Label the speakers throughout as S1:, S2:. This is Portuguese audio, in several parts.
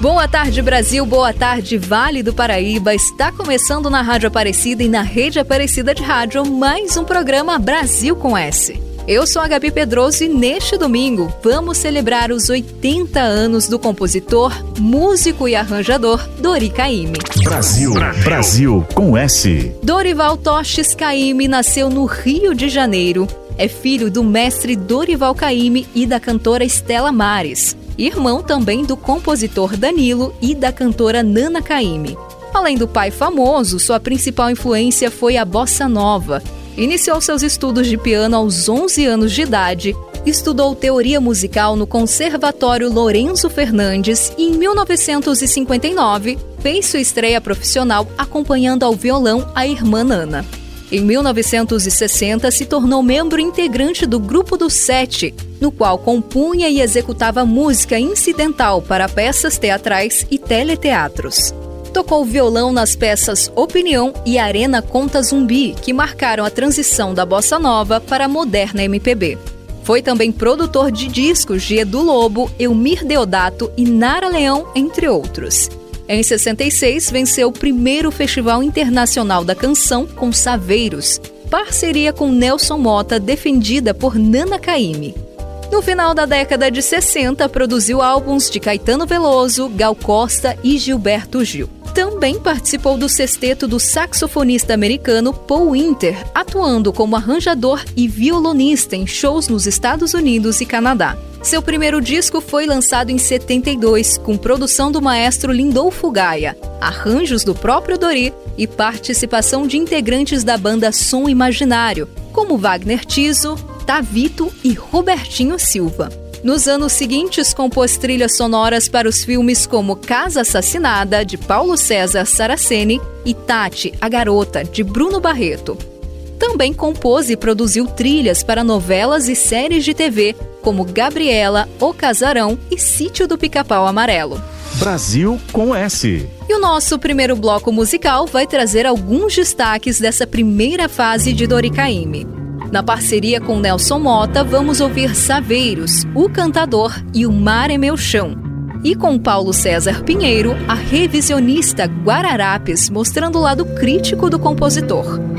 S1: Boa tarde, Brasil. Boa tarde, Vale do Paraíba. Está começando na Rádio Aparecida e na Rede Aparecida de Rádio mais um programa Brasil com S. Eu sou a Gabi Pedroso e neste domingo vamos celebrar os 80 anos do compositor, músico e arranjador Dori Caymmi.
S2: Brasil, Brasil, com S.
S1: Dorival Toches Caymmi nasceu no Rio de Janeiro. É filho do mestre Dorival Caymmi e da cantora Estela Mares irmão também do compositor Danilo e da cantora Nana Caymmi. Além do pai famoso, sua principal influência foi a bossa nova. Iniciou seus estudos de piano aos 11 anos de idade, estudou teoria musical no Conservatório Lourenço Fernandes e, em 1959, fez sua estreia profissional acompanhando ao violão a irmã Nana. Em 1960, se tornou membro integrante do Grupo dos Sete, no qual compunha e executava música incidental para peças teatrais e teleteatros. Tocou violão nas peças Opinião e Arena Conta Zumbi, que marcaram a transição da bossa nova para a moderna MPB. Foi também produtor de discos de Edu Lobo, Elmir Deodato e Nara Leão, entre outros. Em 66, venceu o primeiro Festival Internacional da Canção com Saveiros, parceria com Nelson Mota defendida por Nana Caymmi. No final da década de 60, produziu álbuns de Caetano Veloso, Gal Costa e Gilberto Gil. Também participou do sexteto do saxofonista americano Paul Winter, atuando como arranjador e violonista em shows nos Estados Unidos e Canadá. Seu primeiro disco foi lançado em 72, com produção do maestro Lindolfo Gaia, arranjos do próprio Dori e participação de integrantes da banda Som Imaginário, como Wagner Tiso, Tavito e Robertinho Silva. Nos anos seguintes, compôs trilhas sonoras para os filmes como Casa Assassinada, de Paulo César Saraceni, e Tati, a Garota, de Bruno Barreto. Também compôs e produziu trilhas para novelas e séries de TV, como Gabriela, O Casarão e Sítio do Pica-Pau Amarelo.
S2: Brasil com S.
S1: E o nosso primeiro bloco musical vai trazer alguns destaques dessa primeira fase de Dori Caymmi. Na parceria com Nelson Mota, vamos ouvir Saveiros, O Cantador e O Mar é Meu Chão. E com Paulo César Pinheiro, a revisionista Guararapes, mostrando o lado crítico do compositor.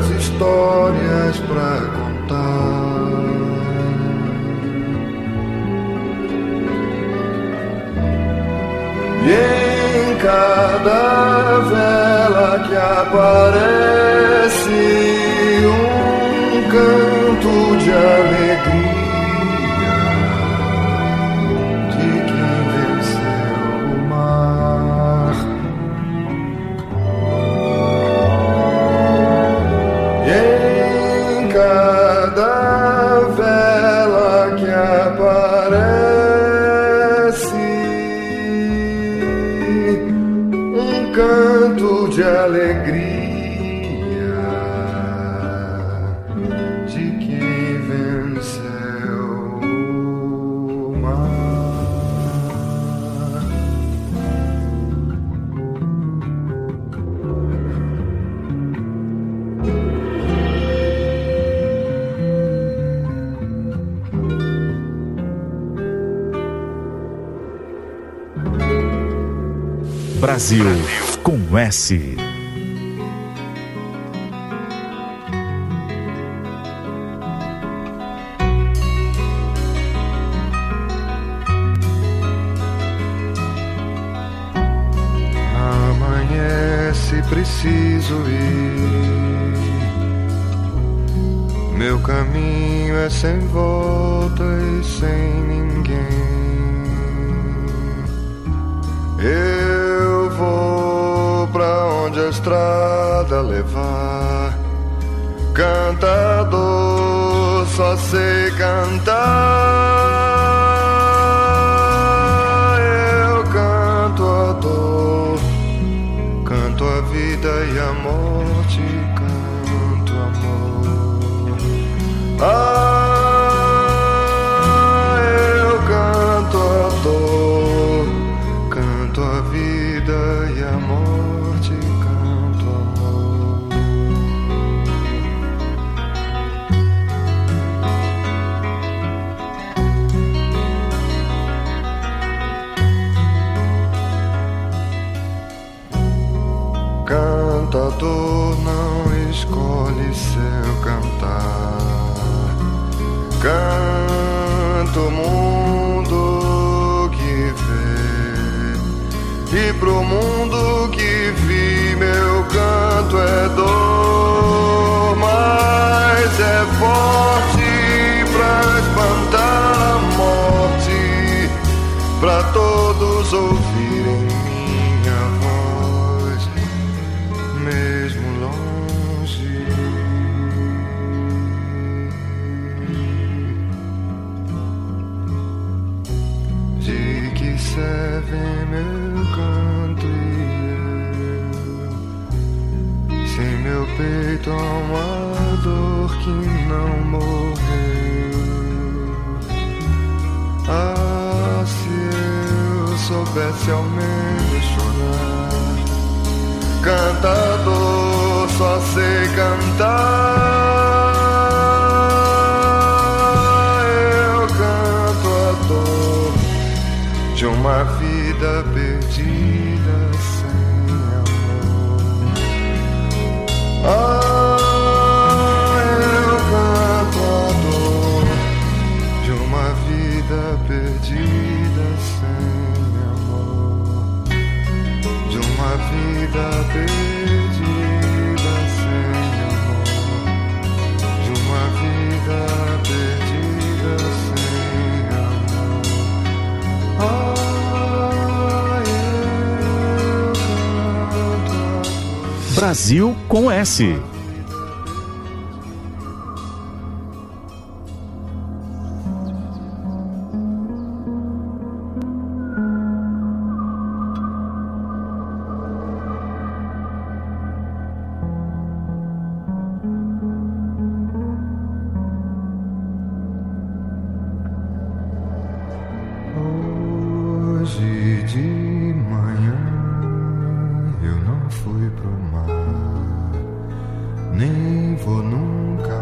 S3: muitas histórias para contar. E em cada vela que aparece.
S2: Brasil com S.
S3: Amanhece, preciso ir. Meu caminho é sem volta e sem ninguém. Eu estrada levar. Cantador, só sei cantar. Pro mundo que vi, meu canto é dor, mas é forte pra espantar a morte, pra todos ouvirem serve meu canto e eu. Sem meu peito há uma dor que não morreu. Ah, se eu soubesse ao menos chorar. Cantador, só sei cantar Ah, Brasil com S. nem vou nunca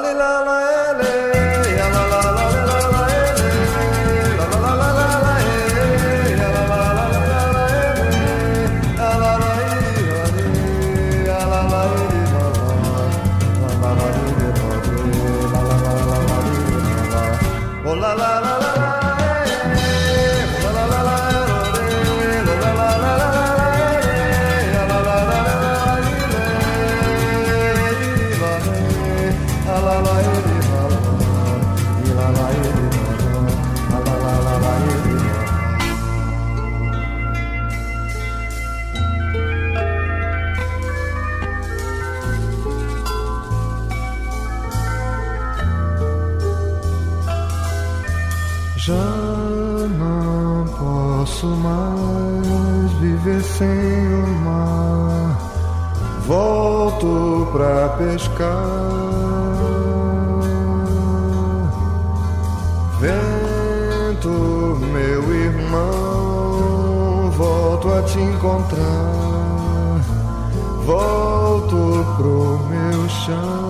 S3: la la la la pra pescar. Vento, meu irmão, volto a te encontrar, volto pro meu chão.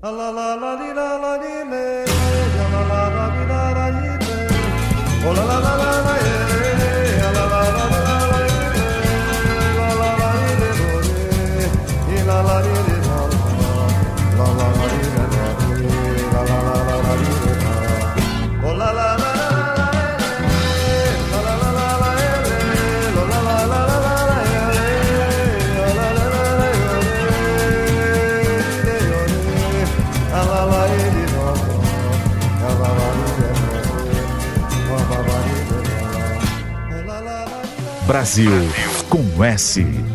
S3: La la la la di
S2: la la di
S4: le. La la
S3: la la di la la di la, Oh la la la la. Brasil com S.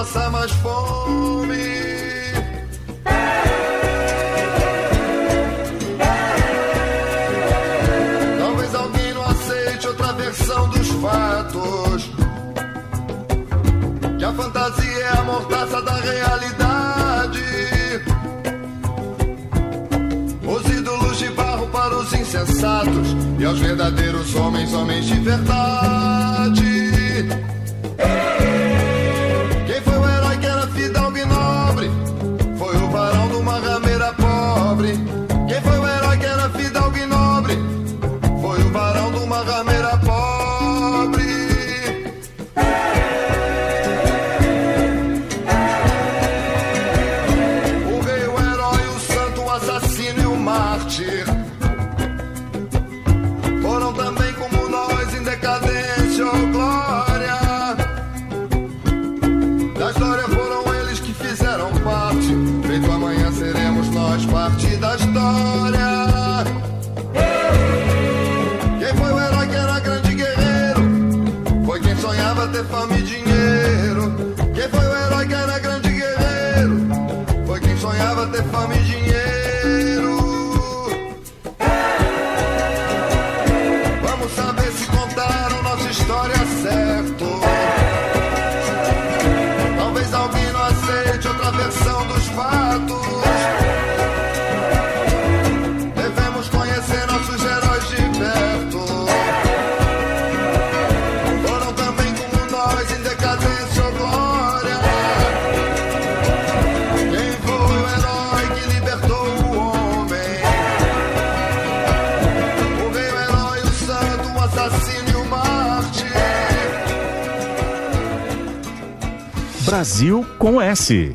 S3: passa mais fome. Talvez alguém não aceite outra versão dos fatos. Que a fantasia é a mortaça da realidade. Os ídolos de barro para os insensatos e aos verdadeiros homens, homens de verdade. it
S2: Brasil com S.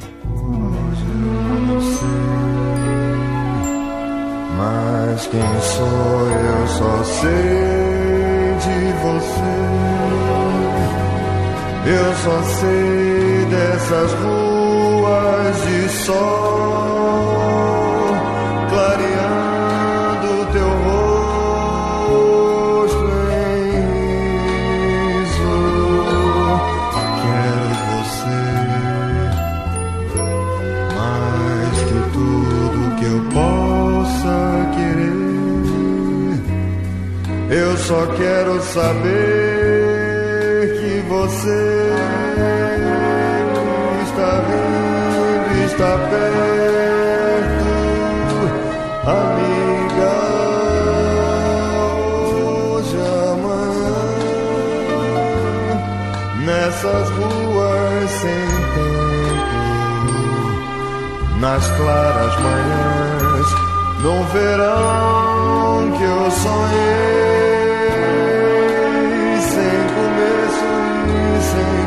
S3: Mas quem sou eu só sei de você. Eu só sei dessas ruas de sol só quero saber que você está vindo, está perto, amiga. Hoje, amanhã, nessas ruas sem tempo nas claras manhãs, no verão que eu sonhei, sem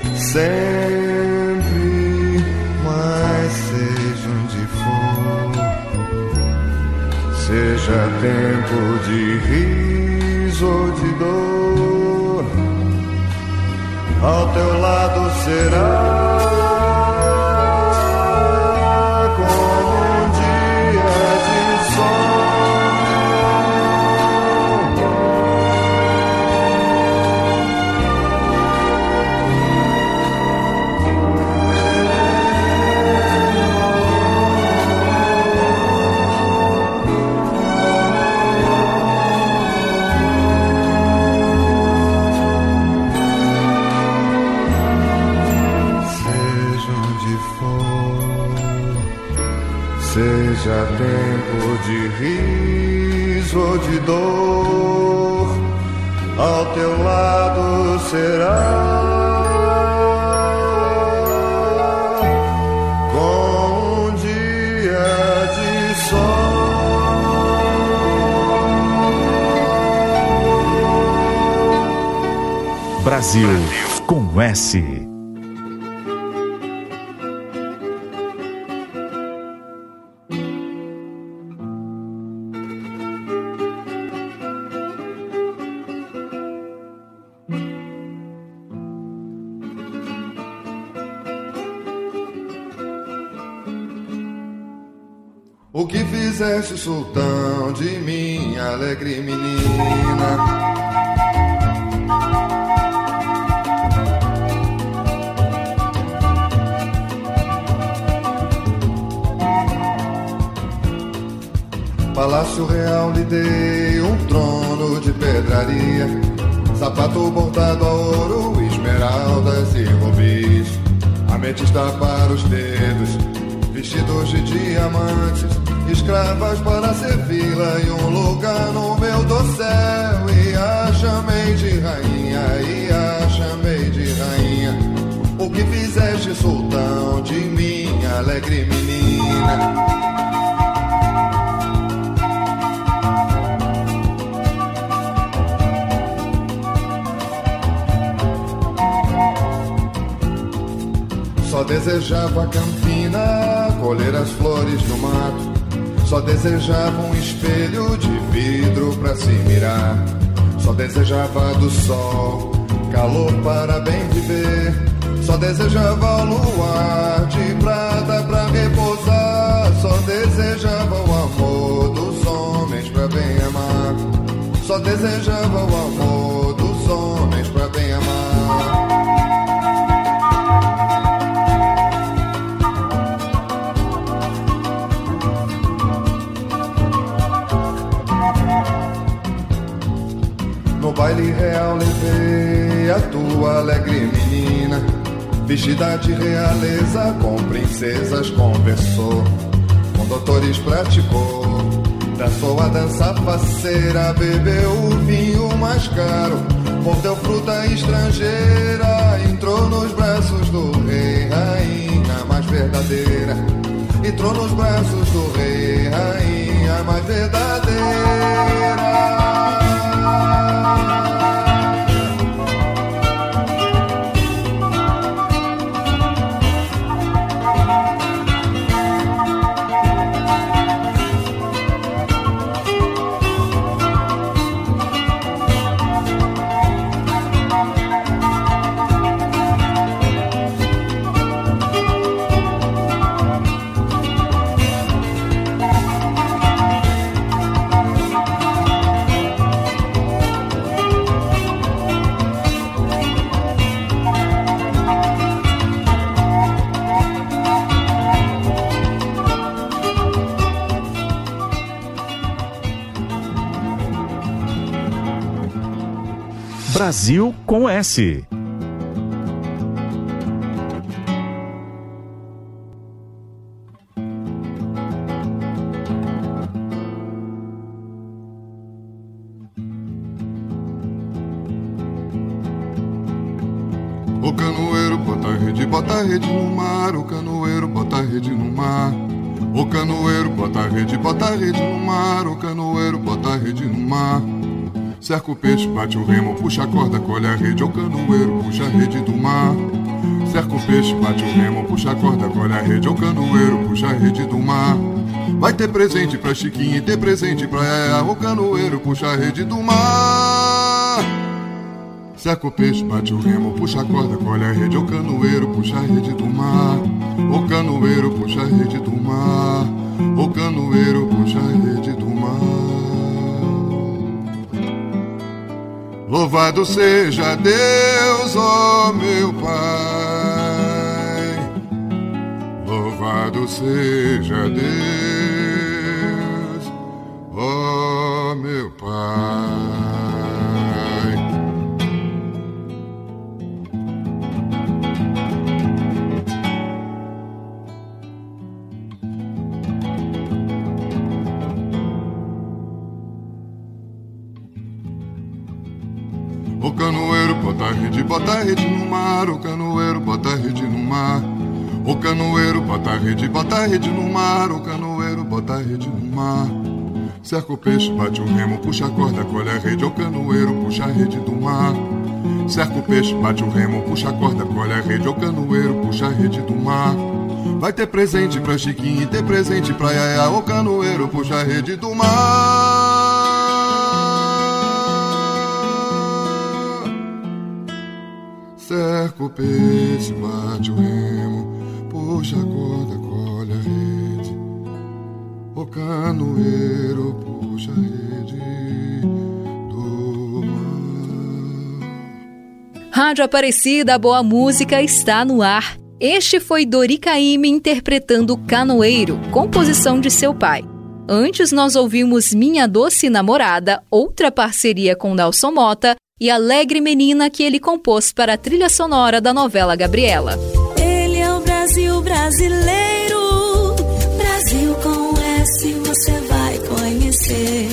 S3: fim, sempre, mas seja onde for, seja tempo de riso ou de dor. Ao teu lado será de riso ou de dor, ao teu lado será. Com um dia de sol.
S2: Brasil com S.
S3: O que fizeste, sultão, de minha alegre menina? Palácio Real lhe dei um trono de pedraria, sapato bordado a ouro, esmeraldas e rubis, ametista para os dedos, vestidos de diamantes, escravas para servi-la em um lugar no meu dossel. E a chamei de rainha, e a chamei de rainha. O que fizeste, sultão, de minha alegre menina? Só desejava a campina, colher as flores do mato. Só desejava um espelho de vidro pra se mirar. Só desejava do sol, calor para bem viver. Só desejava o luar de prata pra repousar. Só desejava o amor dos homens pra bem amar. Só desejava o amor dos real levei a tua alegre menina, vestida de realeza, com princesas conversou, com doutores praticou. Dançou a dança faceira, bebeu o vinho mais caro, mordeu fruta estrangeira, entrou nos braços do rei, rainha mais verdadeira. Entrou nos braços do rei, rainha mais verdadeira.
S2: Brasil com S.
S3: O canoeiro bota a rede, bota a rede no mar. O canoeiro bota a rede no mar. O canoeiro bota a rede, bota a rede no mar. O canoeiro bota a rede no mar. Cerca o peixe, bate o remo, puxa a corda, colhe a rede, o canoeiro, puxa a rede do mar. Cerca o peixe, bate o remo, puxa a corda, colhe a rede, o canoeiro, puxa a rede do mar. Vai ter presente pra Chiquinha e ter presente pra Yaya, o canoeiro, puxa a rede do mar. Cerca o peixe, bate o remo, puxa a corda, colhe a rede, o canoeiro, puxa a rede do mar. O canoeiro, puxa a rede do mar. O canoeiro, puxa a rede do mar. Louvado seja Deus, ó oh meu Pai. Louvado seja Deus, ó oh meu Pai. Bota a rede no mar, o canoeiro bota a rede no mar. O canoeiro bota a rede, bota a rede no mar, o canoeiro bota a rede no mar. Cerca o peixe, bate o remo, puxa a corda, colhe a rede, o canoeiro puxa a rede do mar. Cerca o peixe, bate o remo, puxa a corda, colhe a rede, o canoeiro puxa a rede do mar. Vai ter presente pra Chiquinho e ter presente pra Yaya, o canoeiro puxa a rede do mar. Cerca o peixe, bate o remo, puxa a corda, colhe a rede. O canoeiro puxa a rede.
S1: Rádio Aparecida, boa música está no ar. Este foi Dori Caymmi interpretando Canoeiro, composição de seu pai. Antes nós ouvimos Minha Doce Namorada, outra parceria com Nelson Mota, e Alegre Menina que ele compôs para a trilha sonora da novela Gabriela.
S5: Ele é o Brasil brasileiro, Brasil com S você vai conhecer.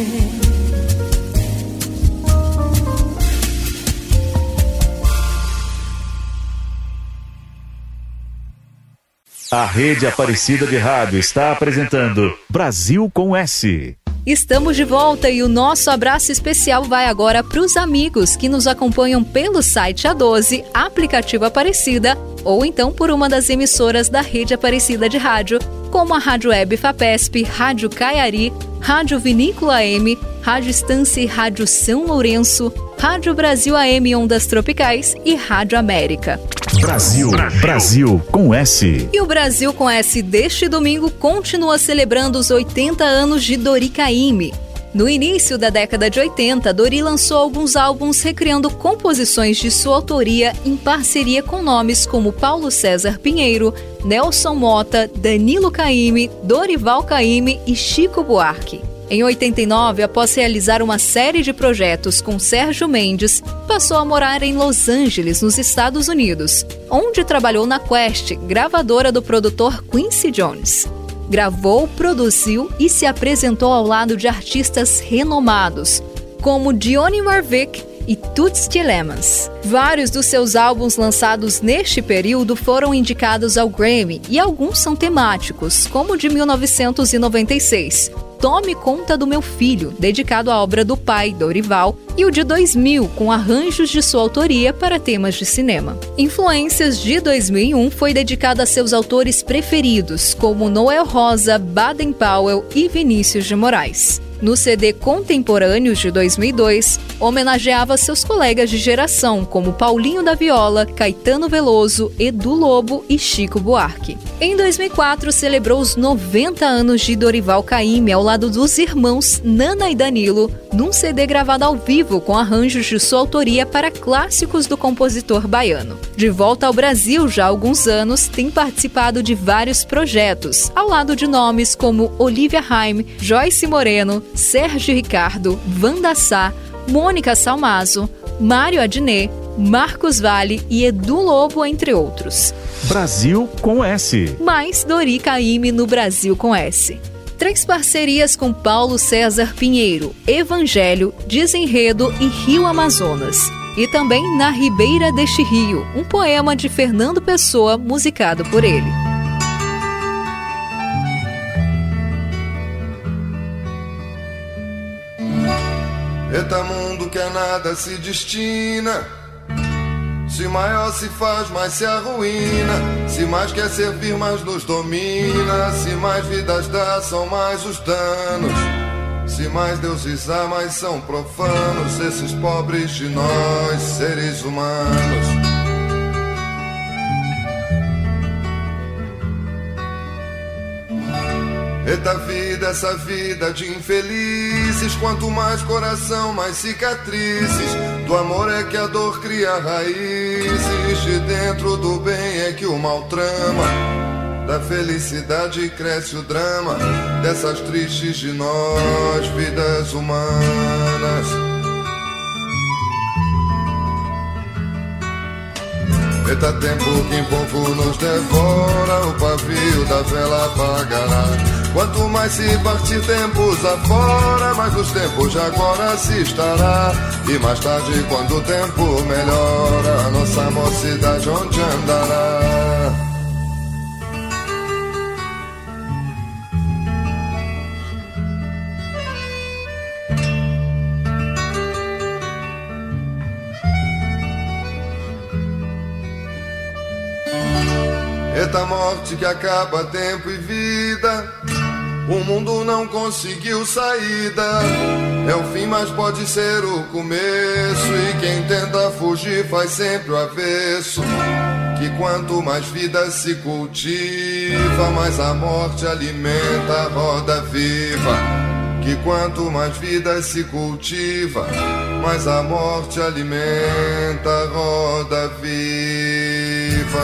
S2: A Rede Aparecida de Rádio está apresentando Brasil com S.
S1: Estamos de volta e o nosso abraço especial vai agora para os amigos que nos acompanham pelo site A12, aplicativo Aparecida, ou então por uma das emissoras da rede Aparecida de rádio, como a Rádio Web Fapesp, Rádio Caiari, Rádio Vinícola M, Rádio Estância e Rádio São Lourenço, Rádio Brasil AM Ondas Tropicais e Rádio América.
S2: Brasil, Brasil com S.
S1: E o Brasil com S deste domingo continua celebrando os 80 anos de Dori Caymmi. No início da década de 80, Dori lançou alguns álbuns recriando composições de sua autoria em parceria com nomes como Paulo César Pinheiro, Nelson Mota, Danilo Caymmi, Dorival Caymmi e Chico Buarque. Em 89, após realizar uma série de projetos com Sérgio Mendes, passou a morar em Los Angeles, nos Estados Unidos, onde trabalhou na Quest, gravadora do produtor Quincy Jones. Gravou, produziu e se apresentou ao lado de artistas renomados, como Dionne Warwick e Toots Tillemans. Vários dos seus álbuns lançados neste período foram indicados ao Grammy e alguns são temáticos, como o de 1996, Tome Conta do Meu Filho, dedicado à obra do pai, Dorival, e o de 2000, com arranjos de sua autoria para temas de cinema. Influências de 2001 foi dedicada a seus autores preferidos, como Noel Rosa, Baden Powell e Vinícius de Moraes no CD Contemporâneos de 2002, homenageava seus colegas de geração, como Paulinho da Viola, Caetano Veloso, Edu Lobo e Chico Buarque. Em 2004, celebrou os 90 anos de Dorival Caymmi ao lado dos irmãos Nana e Danilo, num CD gravado ao vivo com arranjos de sua autoria para clássicos do compositor baiano. De volta ao Brasil já há alguns anos, tem participado de vários projetos, ao lado de nomes como Olivia Haim, Joyce Moreno, Sérgio Ricardo, Wanda Sá, Mônica Salmazo, Mário Adnet, Marcos Vale e Edu Lobo, entre outros.
S2: Brasil com S.
S1: Mais Dori Caymmi no Brasil com S. Três parcerias com Paulo César Pinheiro, Evangelho, Desenredo e Rio Amazonas. E também Na Ribeira deste Rio, um poema de Fernando Pessoa, musicado por ele.
S3: Eita mundo que a nada se destina. Se maior se faz, mais se arruína. Se mais quer servir, mais nos domina. Se mais vidas dá, são mais os danos. Se mais deuses há, mais são profanos. Esses pobres de nós, seres humanos. Eita vida, essa vida de infelizes. Quanto mais coração, mais cicatrizes. Do amor é que a dor cria raízes. De dentro do bem é que o mal trama. Da felicidade cresce o drama. Dessas tristes de nós, vidas humanas. Eita tempo que em pouco nos devora, o pavio da vela apagará. Quanto mais se partir tempos afora, mais os tempos de agora se estará. E mais tarde, quando o tempo melhora, nossa mocidade onde andará? Eita morte que acaba tempo e vida o mundo não conseguiu saída. É o fim, mas pode ser o começo. E quem tenta fugir faz sempre o avesso. Que quanto mais vida se cultiva, mais a morte alimenta a roda viva. Que quanto mais vida se cultiva, mais a morte alimenta a roda viva.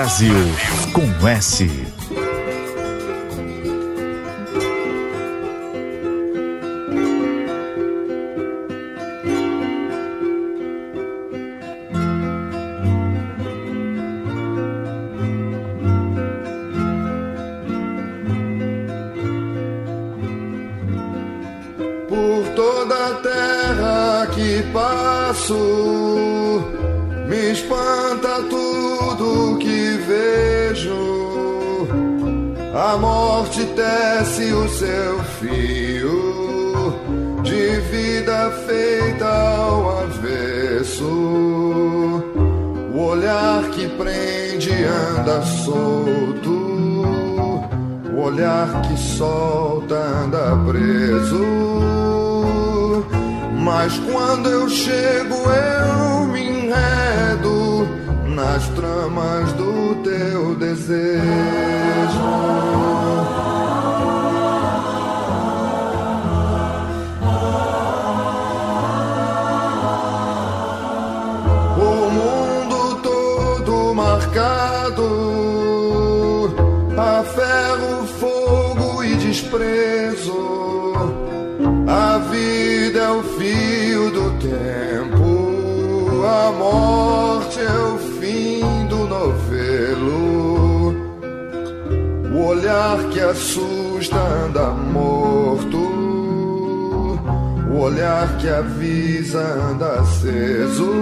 S2: Brasil com S. a morte tece o seu fio de vida feita ao avesso. O
S3: olhar que prende anda solto, o olhar que solta anda preso. Mas quando eu chego, eu me enredo nas tramas do teu desejo. Olhar que assusta anda morto, o olhar que avisa anda aceso.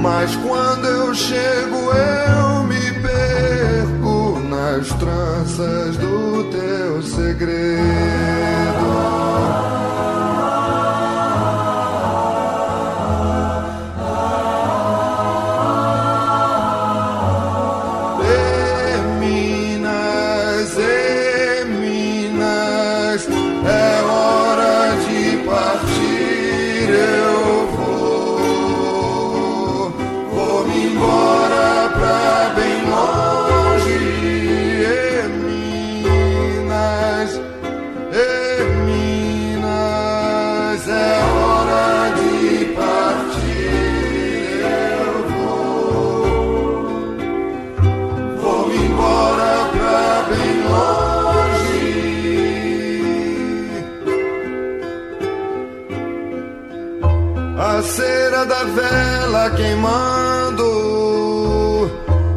S3: Mas quando eu chego, eu me perco nas tranças do teu segredo. Queimando,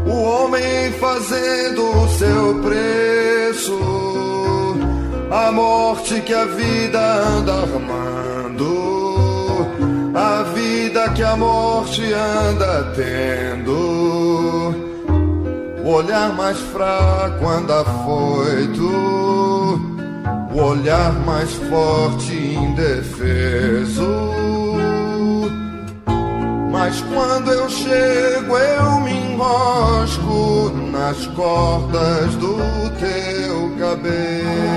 S3: o homem fazendo o seu preço, a morte que a vida anda armando, a vida que a morte anda tendo, o olhar mais fraco anda foito, o olhar mais forte indefeso mas quando eu chego, eu me enrosco nas cordas do teu cabelo.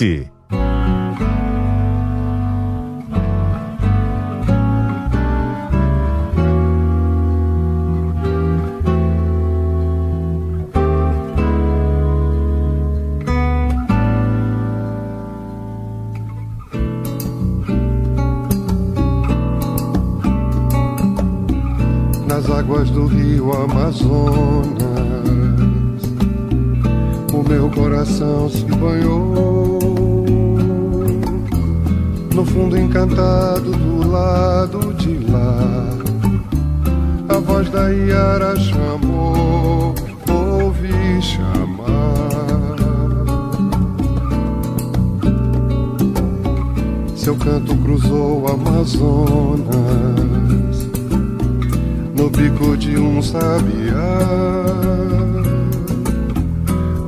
S2: Com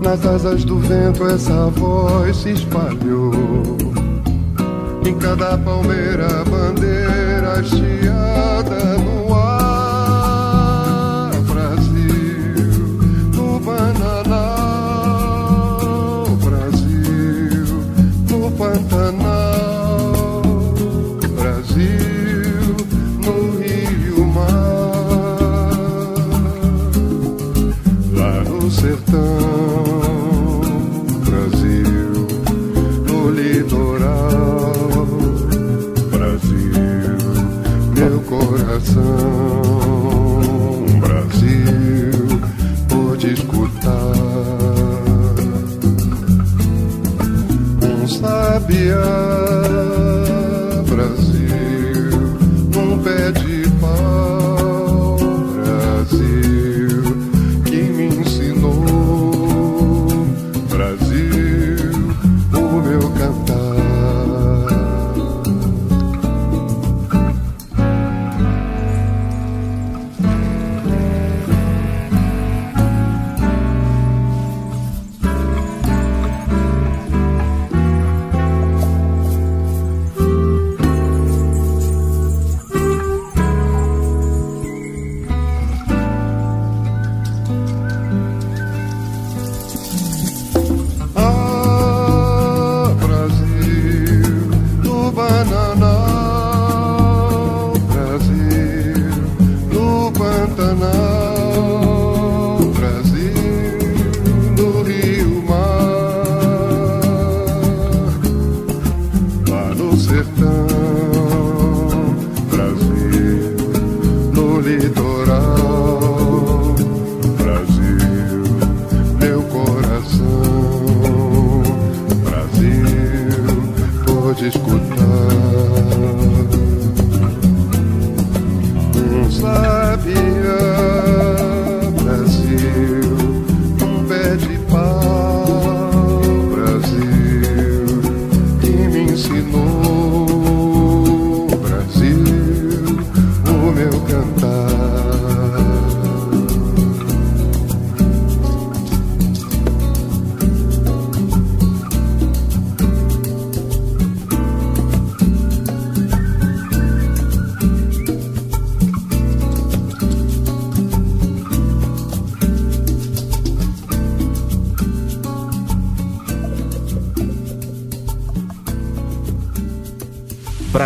S3: nas asas do vento essa voz se espalhou. Em cada palmeira, bandeira hasteada no So.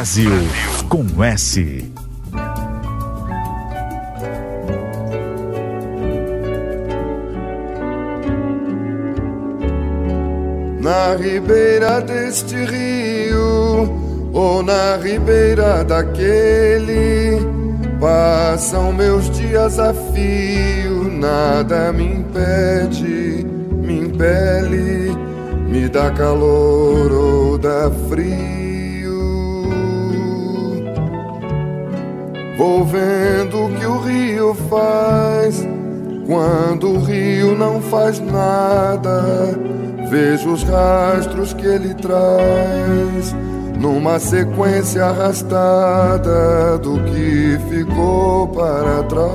S3: Brasil
S2: com S.
S3: Na ribeira deste rio, ou na ribeira daquele, passam meus dias a fio, nada me impede, me impele, me dá calor ou dá frio Vou vendo o que o rio faz quando o rio não faz nada. Vejo os rastros que ele traz numa sequência arrastada do que ficou para trás.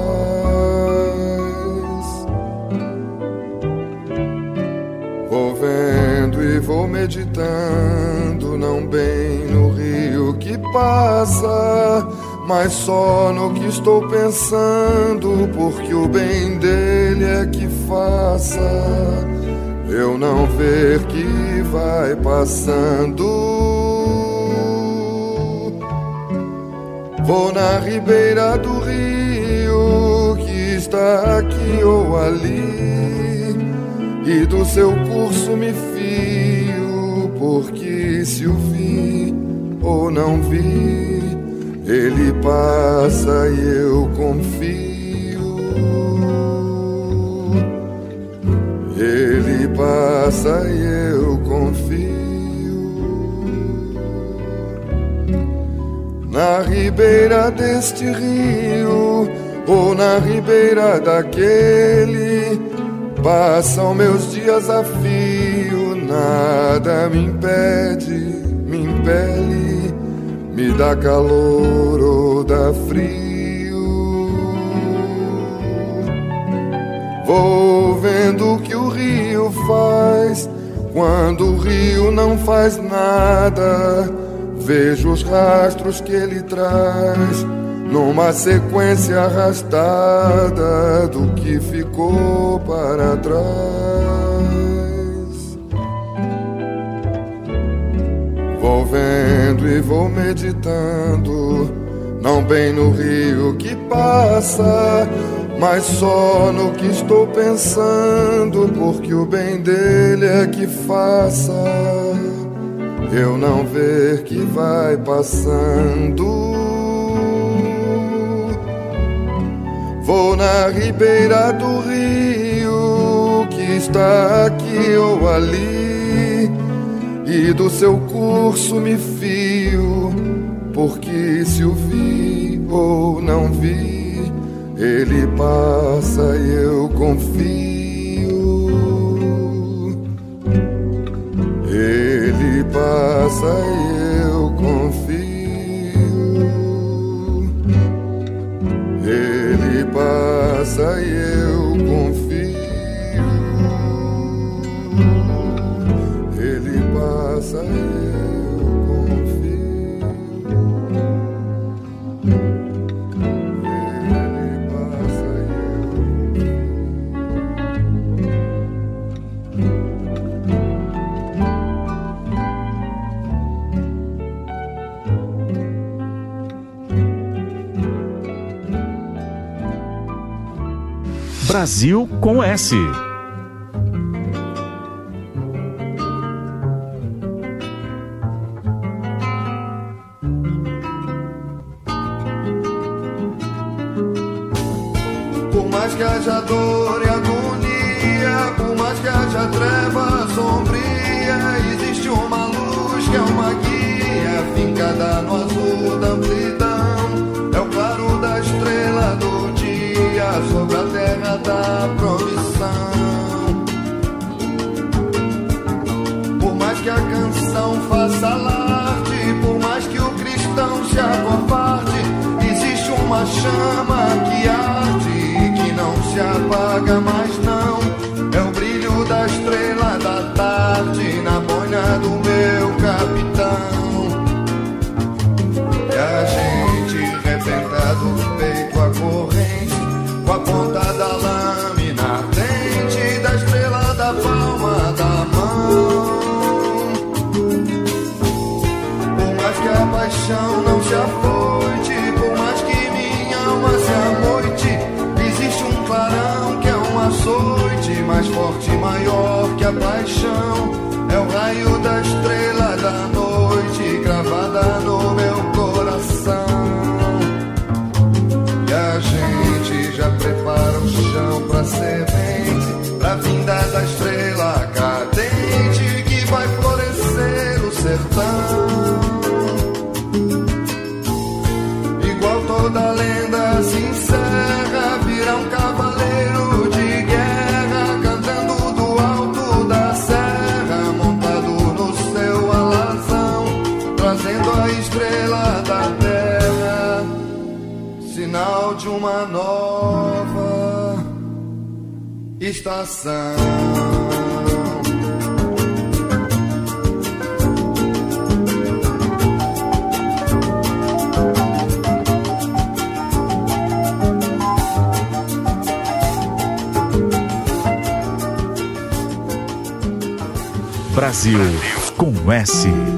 S3: Vou vendo e vou meditando, não bem no rio que passa mas só no que estou pensando, porque o bem dele é que faça eu não ver que vai passando. Vou na ribeira do rio que está aqui ou ali, e do seu curso me fio, porque se o vi ou não vi ele passa e eu confio. Ele passa e eu confio. Na ribeira deste rio, ou na ribeira daquele, passam meus dias a fio, nada me impede, me impele me dá calor ou dá frio. Vou vendo o que o rio faz quando o rio não faz nada. Vejo os rastros que ele traz numa sequência arrastada do que ficou para trás. Vou vendo e vou meditando não bem no rio que passa, mas só no que estou pensando, porque o bem dele é que faça eu não ver que vai passando. Vou na ribeira do rio que está aqui ou ali, e do seu curso me fio, porque se o vi ou não vi, ele passa e eu confio. Ele passa e eu confio. Ele passa e eu
S2: Brasil com S.
S3: Por mais que haja dor apaga não. É o brilho da estrela da tarde na boina do meu capitão. E a gente rebenta do peito a corrente com a ponta da lâmina ardente da estrela da palma da mão. Por mais que a paixão não se afoite, paixão. É o raio da estação.
S2: Brasil com S.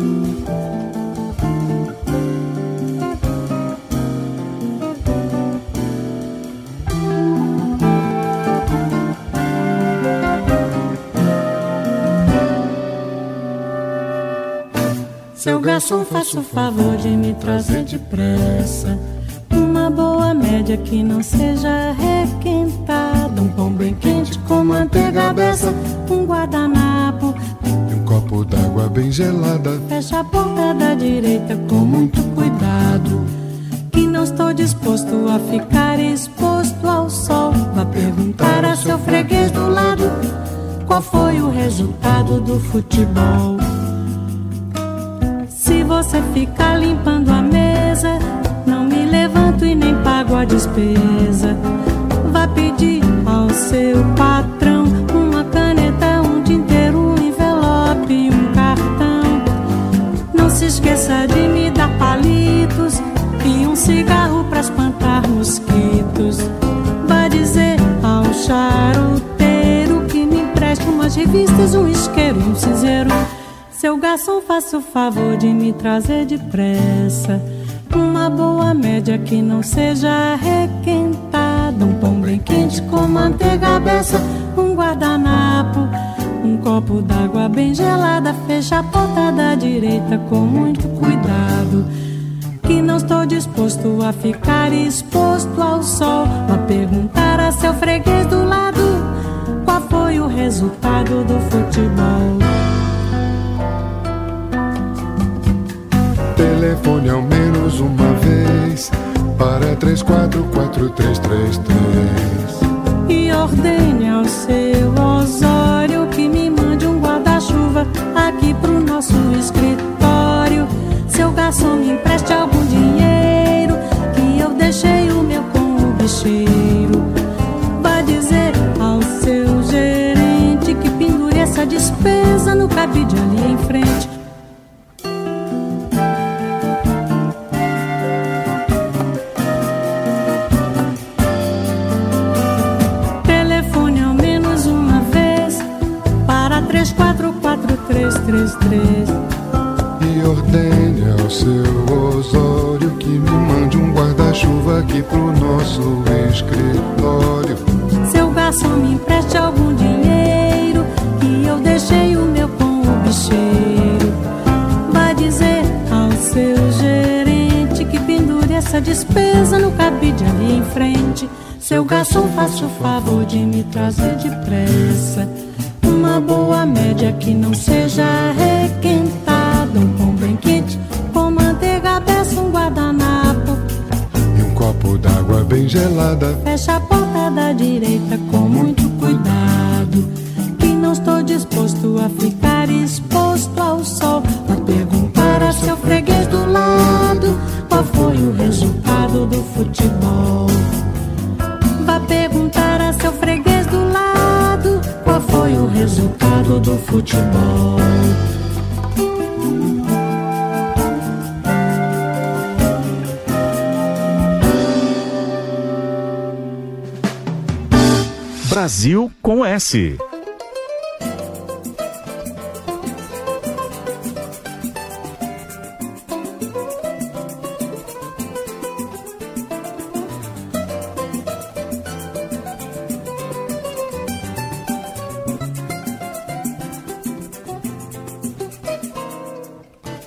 S5: faça o favor de me trazer depressa uma boa média que não seja requentada. Um pão bem quente com manteiga beça, um guardanapo.
S3: E um copo d'água bem gelada.
S5: Fecha a porta da direita com muito cuidado. Que não estou disposto a ficar exposto ao sol. Vá perguntar a seu freguês do lado qual foi o resultado do futebol. Você ficar limpando a mesa, não me levanto e nem pago a despesa. Vá pedir ao seu patrão uma caneta, um tinteiro, um envelope e um cartão. Não se esqueça de me dar palitos e um cigarro pra espantar mosquitos. Vá dizer ao charuteiro que me empreste umas revistas, um isqueiro e um cinzeiro. Seu garçom, faça o favor de me trazer depressa Uma boa média que não seja requentada. Um pão bem quente com manteiga beça. Um guardanapo. Um copo d'água bem gelada. Fecha a porta da direita com muito cuidado. Que não estou disposto a ficar exposto ao sol. A perguntar a seu freguês do lado qual foi o resultado do futebol.
S3: Telefone ao menos uma vez para 344333
S5: e ordene ao seu Osório que me mande um guarda-chuva aqui pro nosso escritório. Seu garçom me empreste algum dinheiro que eu deixei o meu com o bicheiro. Vai dizer ao seu gerente que pendure essa despesa no cabide favor de me trazer depressa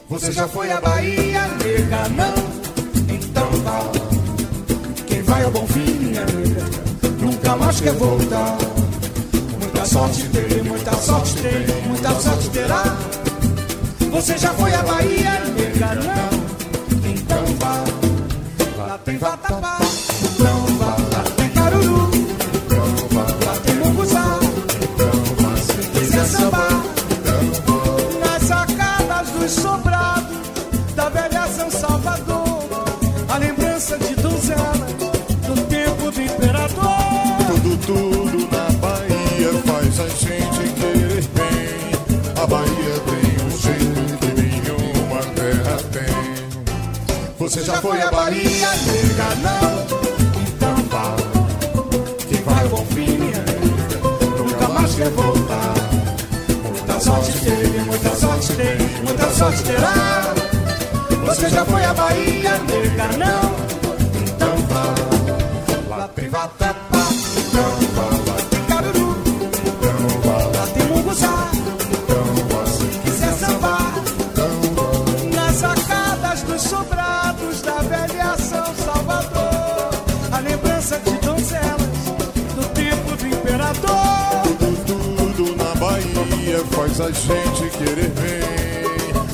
S6: Você já foi à Bahia, nega, não? Então vá. Quem vai ao bom fim, minha nega, nunca mais quer voltar. Sorte tem, muita sorte tem, muita sorte terá. Você já foi à Bahia, nega, não? Então vá. Lá tem vatapá, a
S3: gente querer bem.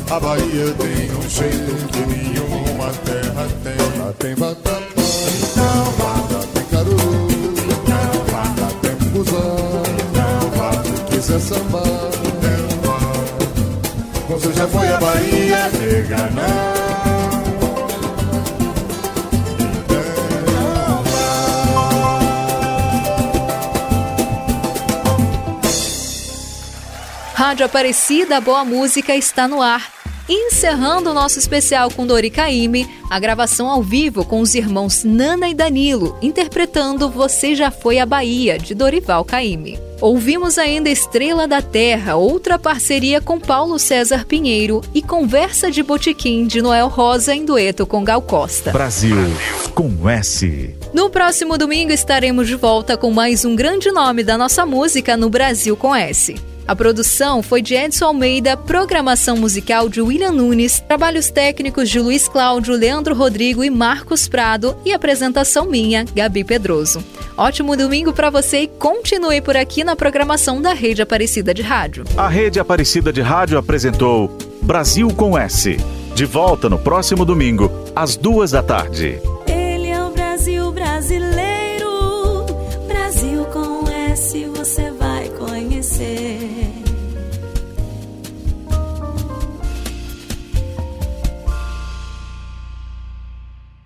S3: A Bahia tem um jeito que nenhuma terra tem.
S6: Lá tem vatapá, lá tem caruru, lá tem vá.
S3: Se quiser sambar,
S6: Você já foi à Bahia, nega, não?
S1: Rádio Aparecida, boa música está no ar. encerrando o nosso especial com Dori Caymmi, a gravação ao vivo com os irmãos Nana e Danilo, interpretando Você Já Foi à Bahia, de Dorival Caymmi. Ouvimos ainda Estrela da Terra, outra parceria com Paulo César Pinheiro e Conversa de Botiquim de Noel Rosa em dueto com Gal Costa.
S2: Brasil com S.
S1: No próximo domingo estaremos de volta com mais um grande nome da nossa música no Brasil com S. A produção foi de Edson Almeida, programação musical de William Nunes, trabalhos técnicos de Luiz Cláudio, Leandro Rodrigo e Marcos Prado e apresentação minha, Gabi Pedroso. Ótimo domingo para você e continue por aqui na programação da Rede Aparecida de Rádio.
S2: A Rede Aparecida de Rádio apresentou Brasil com S. De volta no próximo domingo, às duas da tarde.
S5: Ele é o Brasil brasileiro.